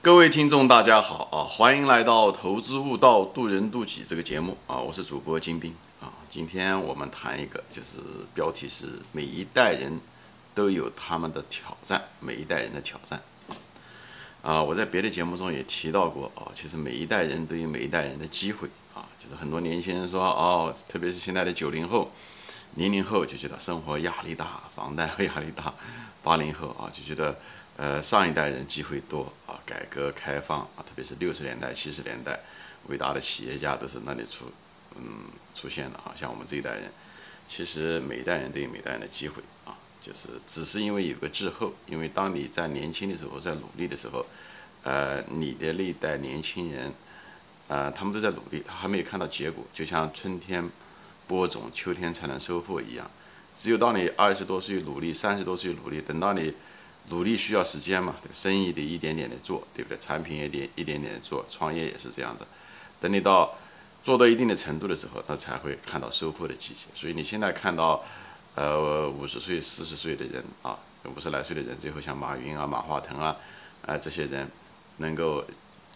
各位听众，大家好啊！欢迎来到《投资悟道，渡人渡己》这个节目啊！我是主播金兵啊！今天我们谈一个，就是标题是“每一代人都有他们的挑战”，每一代人的挑战啊！我在别的节目中也提到过啊，其实每一代人都有每一代人的机会啊！就是很多年轻人说哦，特别是现在的九零后、零零后就觉得生活压力大，房贷压力大；八零后啊就觉得。呃，上一代人机会多啊，改革开放啊，特别是六十年代、七十年代，伟大的企业家都是那里出，嗯，出现的啊。像我们这一代人，其实每一代人都有每代人的机会啊，就是只是因为有个滞后，因为当你在年轻的时候，在努力的时候，呃，你的那一代年轻人，呃，他们都在努力，他还没有看到结果，就像春天播种，秋天才能收获一样。只有到你二十多岁努力，三十多岁努力，等到你。努力需要时间嘛，对生意得一点点的做，对不对？产品也得一点点做，创业也是这样的。等你到做到一定的程度的时候，他才会看到收获的季节。所以你现在看到，呃，五十岁、四十岁的人啊，五十来岁的人，最后像马云啊、马化腾啊，啊这些人能够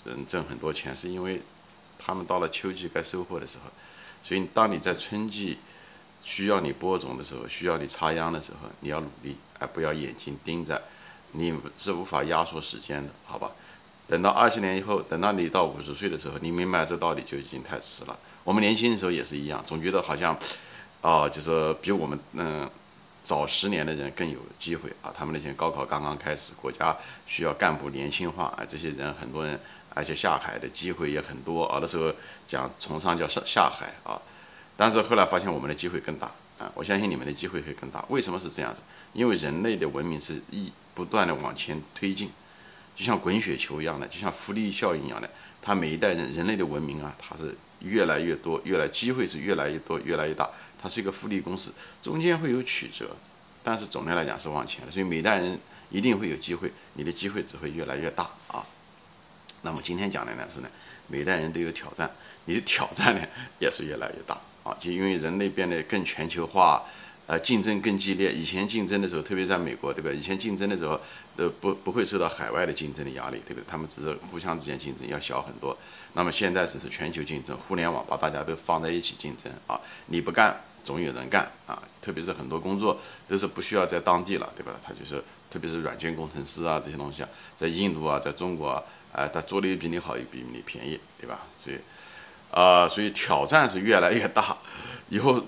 嗯挣很多钱，是因为他们到了秋季该收获的时候。所以当你在春季需要你播种的时候，需要你插秧的时候，你要努力，而不要眼睛盯着。你是无法压缩时间的，好吧？等到二十年以后，等到你到五十岁的时候，你明白这道理就已经太迟了。我们年轻的时候也是一样，总觉得好像，啊，就是比我们嗯早十年的人更有机会啊。他们那些高考刚刚开始，国家需要干部年轻化啊，这些人很多人，而且下海的机会也很多啊。那时候讲从上叫下下海啊，但是后来发现我们的机会更大我相信你们的机会会更大。为什么是这样子？因为人类的文明是一。不断的往前推进，就像滚雪球一样的，就像复利效应一样的，它每一代人人类的文明啊，它是越来越多，越来机会是越来越多，越来越大，它是一个复利公式，中间会有曲折，但是总的来讲是往前，所以每代人一定会有机会，你的机会只会越来越大啊。那么今天讲的呢是呢，每代人都有挑战，你的挑战呢也是越来越大啊，就因为人类变得更全球化。呃，竞争更激烈。以前竞争的时候，特别在美国，对吧？以前竞争的时候，呃不不会受到海外的竞争的压力，对不对？他们只是互相之间竞争要小很多。那么现在只是全球竞争，互联网把大家都放在一起竞争啊！你不干，总有人干啊！特别是很多工作都是不需要在当地了，对吧？他就是，特别是软件工程师啊这些东西啊，在印度啊，在中国啊，哎，他做的也比你好，也比你便宜，对吧？所以，啊，所以挑战是越来越大。以后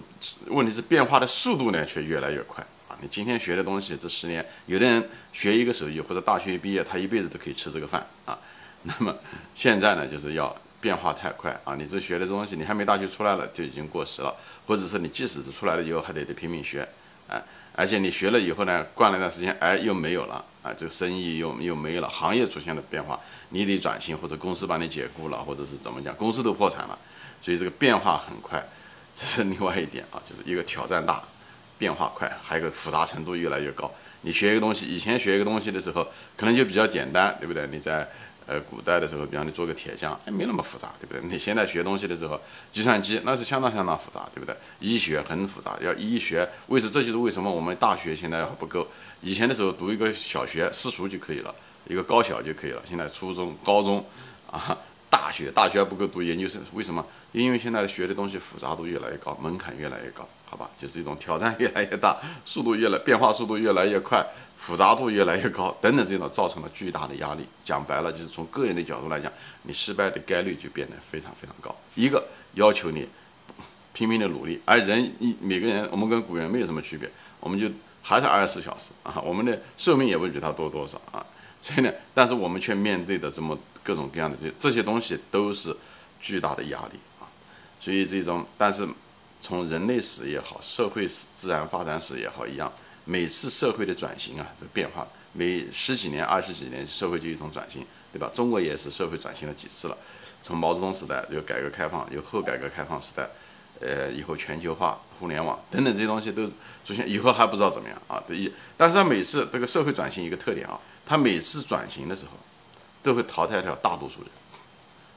问题是变化的速度呢，却越来越快啊！你今天学的东西，这十年，有的人学一个手艺或者大学毕业，他一辈子都可以吃这个饭啊。那么现在呢，就是要变化太快啊！你这学的东西，你还没大学出来了就已经过时了，或者是你即使是出来了以后，还得得拼命学啊！而且你学了以后呢，惯了一段时间，哎，又没有了啊！这个生意又又没有了，行业出现了变化，你得转型，或者公司把你解雇了，或者是怎么讲，公司都破产了，所以这个变化很快。这是另外一点啊，就是一个挑战大，变化快，还有一个复杂程度越来越高。你学一个东西，以前学一个东西的时候，可能就比较简单，对不对？你在呃古代的时候，比方你做个铁匠，哎，没那么复杂，对不对？你现在学东西的时候，计算机那是相当相当复杂，对不对？医学很复杂，要医学，为什这就是为什么我们大学现在还不够。以前的时候读一个小学私塾就可以了，一个高小就可以了。现在初中、高中啊。大学大学还不够读研究生，为什么？因为现在学的东西复杂度越来越高，门槛越来越高，好吧？就是一种挑战越来越大，速度越来变化速度越来越快，复杂度越来越高，等等这种造成了巨大的压力。讲白了，就是从个人的角度来讲，你失败的概率就变得非常非常高。一个要求你拼命的努力，而人一每个人，我们跟古人没有什么区别，我们就还是二十四小时啊，我们的寿命也不比他多多少啊。所以呢，但是我们却面对的这么各种各样的这这些东西都是巨大的压力啊。所以这种，但是从人类史也好，社会史、自然发展史也好一样，每次社会的转型啊，这变化，每十几年、二十几年，社会就一种转型，对吧？中国也是社会转型了几次了，从毛泽东时代有改革开放，有后改革开放时代。呃，以后全球化、互联网等等这些东西都出现，以后还不知道怎么样啊。这一，但是它每次这个社会转型一个特点啊，它每次转型的时候，都会淘汰掉大多数人。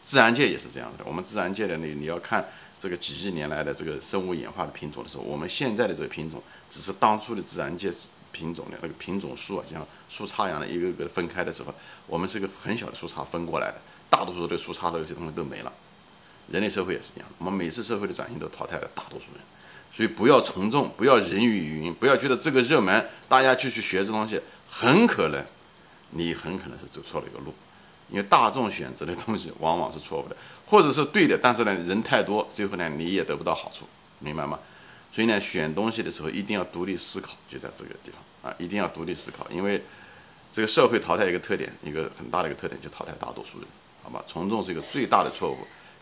自然界也是这样的，我们自然界的那，你要看这个几亿年来的这个生物演化的品种的时候，我们现在的这个品种只是当初的自然界品种的那个品种树啊，像树杈一样的一个个分开的时候，我们是个很小的树杈分过来的，大多数的树杈的这些东西都没了。人类社会也是这样，我们每次社会的转型都淘汰了大多数人，所以不要从众，不要人云亦云，不要觉得这个热门大家就去学这东西，很可能你很可能是走错了一个路，因为大众选择的东西往往是错误的，或者是对的，但是呢人太多，最后呢你也得不到好处，明白吗？所以呢选东西的时候一定要独立思考，就在这个地方啊，一定要独立思考，因为这个社会淘汰一个特点，一个很大的一个特点就淘汰大多数人，好吧？从众是一个最大的错误。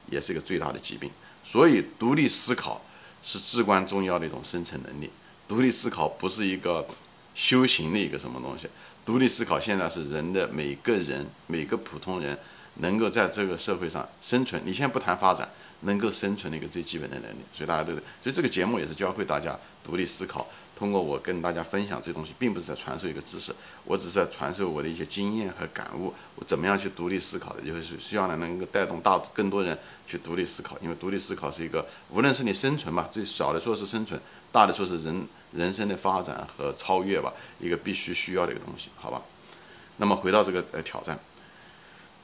也是一个最大的疾病，所以独立思考是至关重要的一种生存能力。独立思考不是一个修行的一个什么东西，独立思考现在是人的每个人每个普通人能够在这个社会上生存。你先不谈发展，能够生存的一个最基本的能力。所以大家都，所以这个节目也是教会大家独立思考。通过我跟大家分享这东西，并不是在传授一个知识，我只是在传授我的一些经验和感悟。我怎么样去独立思考的，就是希望呢能够带动大更多人去独立思考。因为独立思考是一个，无论是你生存吧，最少的说是生存，大的说是人人生的发展和超越吧，一个必须需要的一个东西，好吧？那么回到这个呃挑战。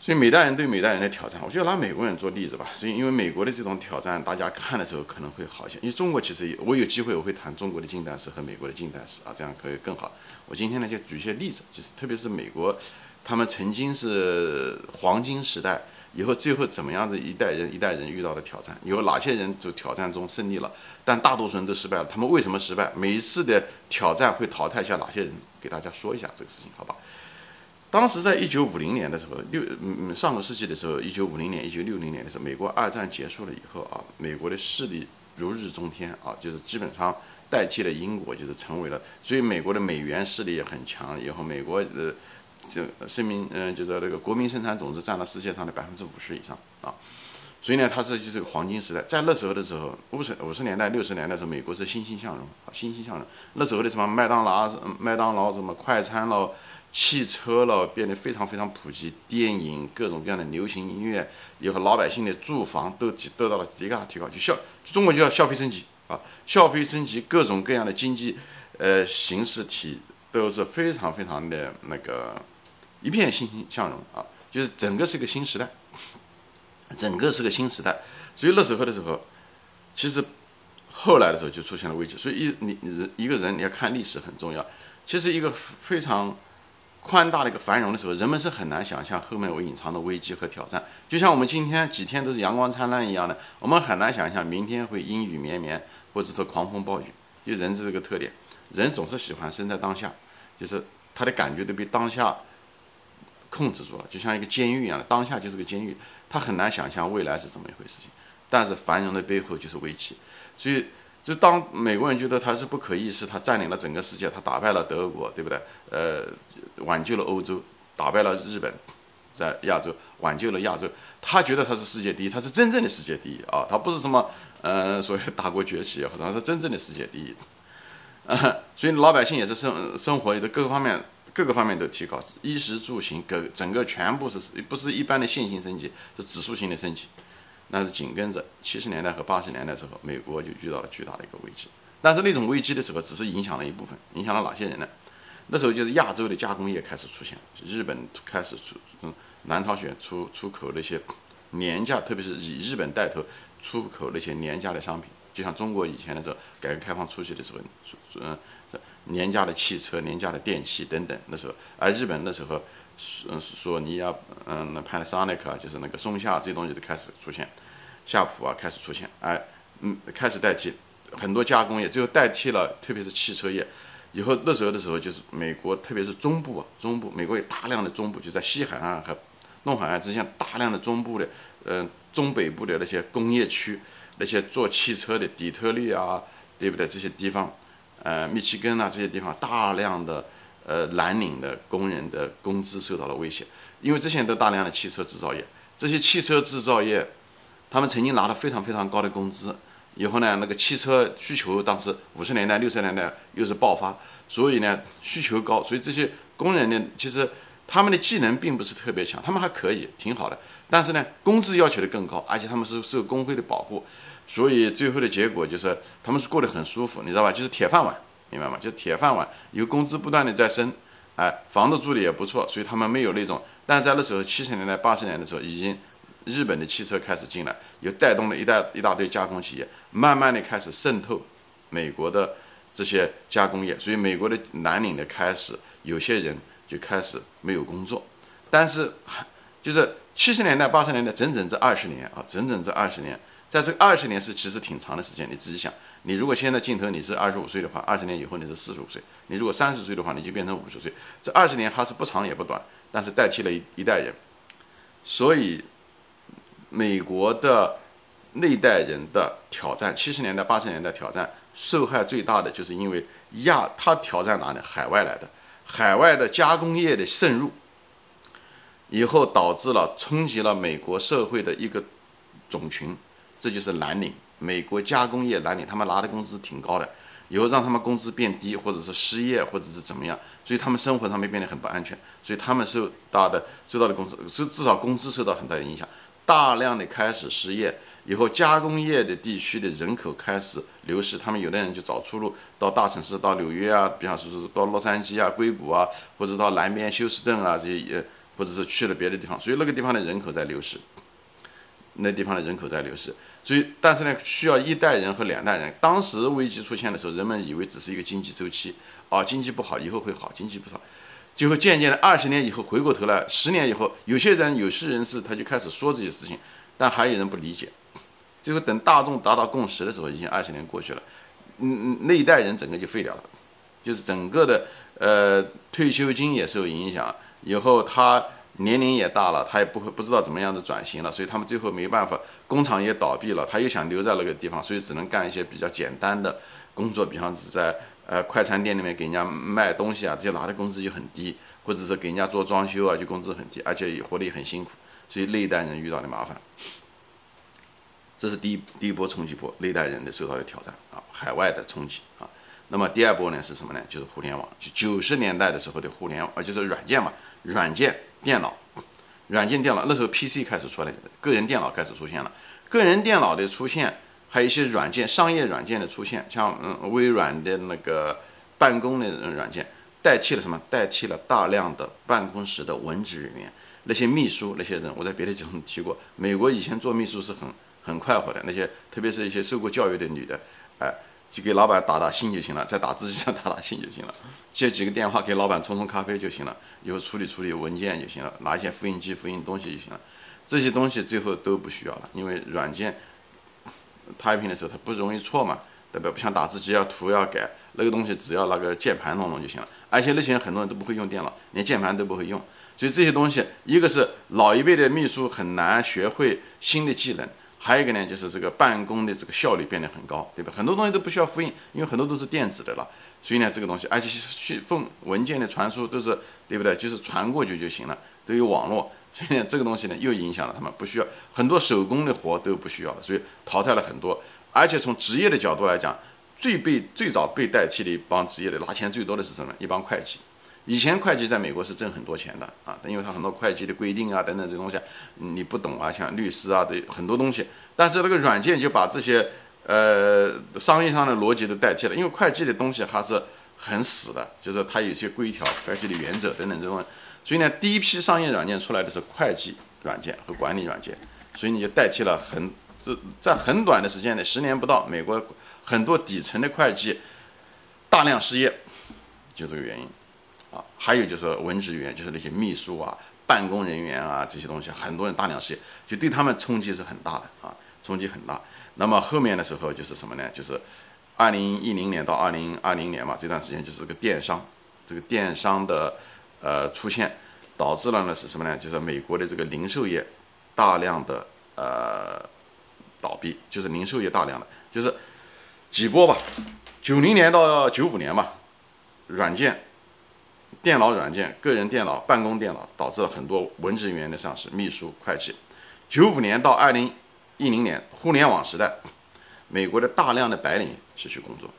所以每代人对每代人的挑战，我就拿美国人做例子吧。所以因为美国的这种挑战，大家看的时候可能会好一些。因为中国其实也，我有机会我会谈中国的近代史和美国的近代史啊，这样可以更好。我今天呢就举一些例子，就是特别是美国，他们曾经是黄金时代，以后最后怎么样子一代人一代人遇到的挑战，有哪些人就挑战中胜利了，但大多数人都失败了。他们为什么失败？每一次的挑战会淘汰下哪些人？给大家说一下这个事情，好吧？当时在一九五零年的时候，六嗯上个世纪的时候，一九五零年、一九六零年的时候，美国二战结束了以后啊，美国的势力如日中天啊，就是基本上代替了英国，就是成为了，所以美国的美元势力也很强。以后美国呃，就生命嗯，就是那个国民生产总值占了世界上的百分之五十以上啊，所以呢，它是就是个黄金时代。在那时候的时候，五十五十年代、六十年代的时候，美国是欣欣向荣啊，欣欣向荣。那时候的什么麦当劳、麦当劳什么快餐喽。汽车了变得非常非常普及，电影各种各样的流行音乐，以后老百姓的住房都得到了极大提高，就消中国就要消费升级啊，消费升级，各种各样的经济呃形式体都是非常非常的那个一片欣欣向荣啊，就是整个是个新时代，整个是个新时代，所以那时候的时候，其实后来的时候就出现了危机，所以一你人一个人你要看历史很重要，其实一个非常。宽大的一个繁荣的时候，人们是很难想象后面有隐藏的危机和挑战。就像我们今天几天都是阳光灿烂一样的，我们很难想象明天会阴雨绵绵，或者说狂风暴雨。就人这个特点，人总是喜欢生在当下，就是他的感觉都比当下控制住了，就像一个监狱一样的，当下就是个监狱，他很难想象未来是怎么一回事情。但是繁荣的背后就是危机，所以。就当美国人觉得他是不可一世，他占领了整个世界，他打败了德国，对不对？呃，挽救了欧洲，打败了日本，在亚洲挽救了亚洲，他觉得他是世界第一，他是真正的世界第一啊！他不是什么呃所谓大国崛起，或者他是真正的世界第一。所以老百姓也是生生活的各个方面各个方面都提高，衣食住行各整个全部是不是一般的线性升级，是指数性的升级。那是紧跟着七十年代和八十年代时候，美国就遇到了巨大的一个危机。但是那种危机的时候，只是影响了一部分，影响了哪些人呢？那时候就是亚洲的加工业开始出现，日本开始出，嗯，南朝鲜出出口那些廉价，特别是以日本带头出口那些廉价的商品，就像中国以前的时候，改革开放初期的时候，嗯，廉价的汽车、廉价的电器等等，那时候，而日本那时候。索索尼啊，嗯，那 Panasonic 啊，就是那个松下这些东西都开始出现，夏普啊开始出现，哎，嗯，开始代替很多加工业，最后代替了，特别是汽车业。以后那时候的时候，就是美国，特别是中部啊，中部，美国有大量的中部，就在西海岸和弄海岸之前，大量的中部的，嗯，中北部的那些工业区，那些做汽车的底特律啊，对不对？这些地方，呃，密西根啊这些地方，大量的。呃，蓝领的工人的工资受到了威胁，因为这些都大量的汽车制造业，这些汽车制造业，他们曾经拿了非常非常高的工资，以后呢，那个汽车需求当时五十年代、六十年代又是爆发，所以呢需求高，所以这些工人呢，其实他们的技能并不是特别强，他们还可以，挺好的，但是呢，工资要求的更高，而且他们是受工会的保护，所以最后的结果就是他们是过得很舒服，你知道吧？就是铁饭碗。明白吗？就铁饭碗，有工资不断的在升，哎，房子住的也不错，所以他们没有那种。但是在那时候，七十年代、八十年的时候，已经日本的汽车开始进来，又带动了一大一大堆加工企业，慢慢的开始渗透美国的这些加工业，所以美国的蓝领的开始，有些人就开始没有工作，但是就是七十年代、八十年代，整整这二十年啊，整整这二十年。在这二十年是其实挺长的时间，你自己想，你如果现在镜头你是二十五岁的话，二十年以后你是四十五岁，你如果三十岁的话，你就变成五十岁。这二十年还是不长也不短，但是代替了一一代人，所以美国的那一代人的挑战，七十年代八十年代挑战，受害最大的就是因为亚他挑战哪里？海外来的，海外的加工业的渗入，以后导致了冲击了美国社会的一个种群。这就是蓝领，美国加工业蓝领，他们拿的工资挺高的，以后让他们工资变低，或者是失业，或者是怎么样，所以他们生活上面变得很不安全，所以他们受到的受到的工资，是至少工资受到很大的影响，大量的开始失业，以后加工业的地区的人口开始流失，他们有的人就找出路，到大城市，到纽约啊，比方说是到洛杉矶啊、硅谷啊，或者到南边休斯顿啊这些，呃，或者是去了别的地方，所以那个地方的人口在流失。那地方的人口在流失，所以但是呢，需要一代人和两代人。当时危机出现的时候，人们以为只是一个经济周期，啊，经济不好以后会好，经济不好，就会渐渐的二十年以后回过头来，十年以后，有些人有些人是他就开始说这些事情，但还有人不理解，最后等大众达到共识的时候，已经二十年过去了，嗯嗯，那一代人整个就废掉了，就是整个的呃退休金也受影响，以后他。年龄也大了，他也不会不知道怎么样子转型了，所以他们最后没办法，工厂也倒闭了，他又想留在那个地方，所以只能干一些比较简单的工作，比方是在呃快餐店里面给人家卖东西啊，这些拿的工资就很低，或者是给人家做装修啊，就工资很低，而且也活得也很辛苦，所以那一代人遇到的麻烦，这是第一第一波冲击波，那一代人的受到的挑战啊，海外的冲击啊，那么第二波呢是什么呢？就是互联网，就九十年代的时候的互联网，就是软件嘛，软件。电脑、软件电脑，那时候 PC 开始出来，个人电脑开始出现了。个人电脑的出现，还有一些软件、商业软件的出现，像嗯微软的那个办公的软件，代替了什么？代替了大量的办公室的文职人员，那些秘书那些人，我在别的节目提过，美国以前做秘书是很很快活的，那些特别是一些受过教育的女的，哎。就给老板打打信就行了，在打字机上打打信就行了，接几个电话给老板冲冲咖啡就行了，以后处理处理文件就行了，拿一些复印机复印东西就行了。这些东西最后都不需要了，因为软件 typing 的时候它不容易错嘛，对吧？不像打字机要涂要改，那个东西只要那个键盘弄弄就行了。而且那些很多人都不会用电脑，连键盘都不会用，所以这些东西，一个是老一辈的秘书很难学会新的技能。还有一个呢，就是这个办公的这个效率变得很高，对吧？很多东西都不需要复印，因为很多都是电子的了。所以呢，这个东西，而且去封文件的传输都是，对不对？就是传过去就行了，都有网络。所以呢，这个东西呢，又影响了他们，不需要很多手工的活都不需要了，所以淘汰了很多。而且从职业的角度来讲，最被最早被代替的一帮职业的拿钱最多的是什么？一帮会计。以前会计在美国是挣很多钱的啊，因为他很多会计的规定啊等等这东西，你不懂啊，像律师啊的很多东西。但是那个软件就把这些呃商业上的逻辑都代替了，因为会计的东西还是很死的，就是它有些规条、会计的原则等等这种。所以呢，第一批商业软件出来的是会计软件和管理软件，所以你就代替了很这在很短的时间内，十年不到，美国很多底层的会计大量失业，就这个原因。还有就是文职员，就是那些秘书啊、办公人员啊这些东西，很多人大量失业，就对他们冲击是很大的啊，冲击很大。那么后面的时候就是什么呢？就是二零一零年到二零二零年嘛，这段时间就是这个电商，这个电商的呃出现，导致了呢是什么呢？就是美国的这个零售业大量的呃倒闭，就是零售业大量的，就是几波吧，九零年到九五年嘛，软件。电脑软件、个人电脑、办公电脑导致了很多文职人员的丧失，秘书、会计。九五年到二零一零年，互联网时代，美国的大量的白领失去工作，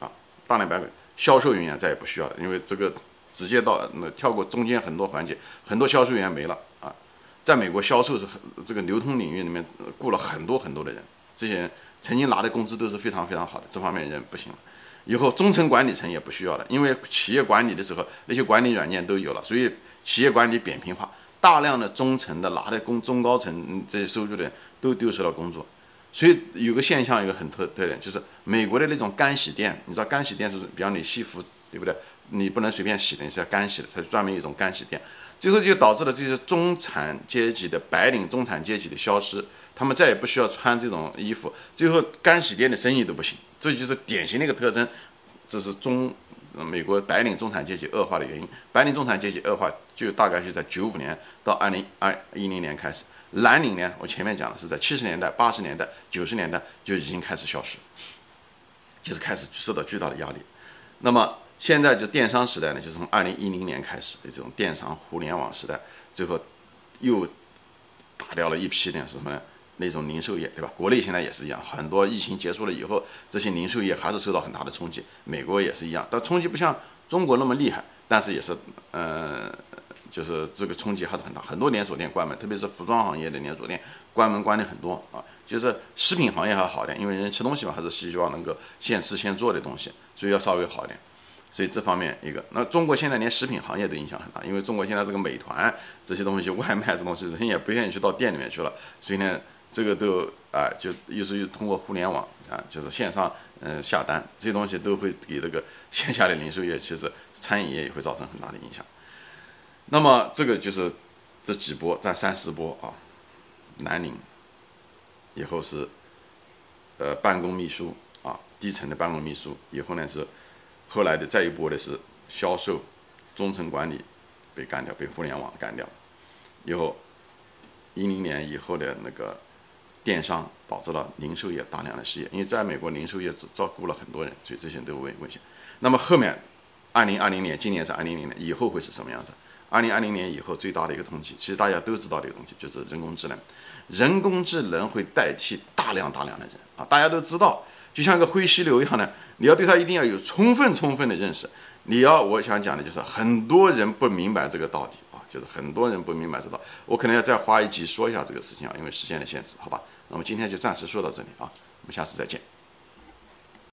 啊，大量白领，销售人员再也不需要了，因为这个直接到那跳过中间很多环节，很多销售员没了啊。在美国，销售是很这个流通领域里面雇了很多很多的人，这些人曾经拿的工资都是非常非常好的，这方面人不行了。以后中层管理层也不需要了，因为企业管理的时候那些管理软件都有了，所以企业管理扁平化，大量的中层的拿的工中高层这些收入的人都丢失了工作。所以有个现象，一个很特特点，就是美国的那种干洗店，你知道干洗店是，比方你西服，对不对？你不能随便洗的，你是要干洗的，它是专门一种干洗店。最后就导致了这些中产阶级的白领中产阶级的消失，他们再也不需要穿这种衣服，最后干洗店的生意都不行，这就是典型的一个特征。这是中美国白领中产阶级恶化的原因。白领中产阶级恶化就大概是在九五年到二零二一零年开始。蓝领呢？我前面讲的是在七十年代、八十年代、九十年代就已经开始消失，就是开始受到巨大的压力。那么现在就电商时代呢，就是从二零一零年开始的这种电商互联网时代，最后又打掉了一批的是什么呢？那种零售业，对吧？国内现在也是一样，很多疫情结束了以后，这些零售业还是受到很大的冲击。美国也是一样，但冲击不像中国那么厉害，但是也是，嗯。就是这个冲击还是很大，很多连锁店关门，特别是服装行业的连锁店关门关的很多啊。就是食品行业还好点，因为人吃东西嘛，还是希望能够现吃现做的东西，所以要稍微好一点。所以这方面一个，那中国现在连食品行业都影响很大，因为中国现在这个美团这些东西外卖这东西，人也不愿意去到店里面去了，所以呢，这个都啊，就又是通过互联网啊，就是线上嗯下单，这些东西都会给这个线下的零售业，其实餐饮业也会造成很大的影响。那么这个就是这几波，占三十波啊，南宁，以后是呃办公秘书啊，低层的办公秘书，以后呢是后来的再一波的是销售，中层管理被干掉，被互联网干掉，以后一零年以后的那个电商导致了零售业大量的失业，因为在美国零售业只照顾了很多人，所以这些都危危险。那么后面二零二零年，今年是二零零年，以后会是什么样子？二零二零年以后最大的一个冲击，其实大家都知道的一个东西，就是人工智能。人工智能会代替大量大量的人啊，大家都知道，就像一个灰犀牛一样的，你要对它一定要有充分充分的认识。你要我想讲的就是，很多人不明白这个道理，就是很多人不明白这道。我可能要再花一集说一下这个事情啊，因为时间的限制，好吧？那么今天就暂时说到这里啊，我们下次再见。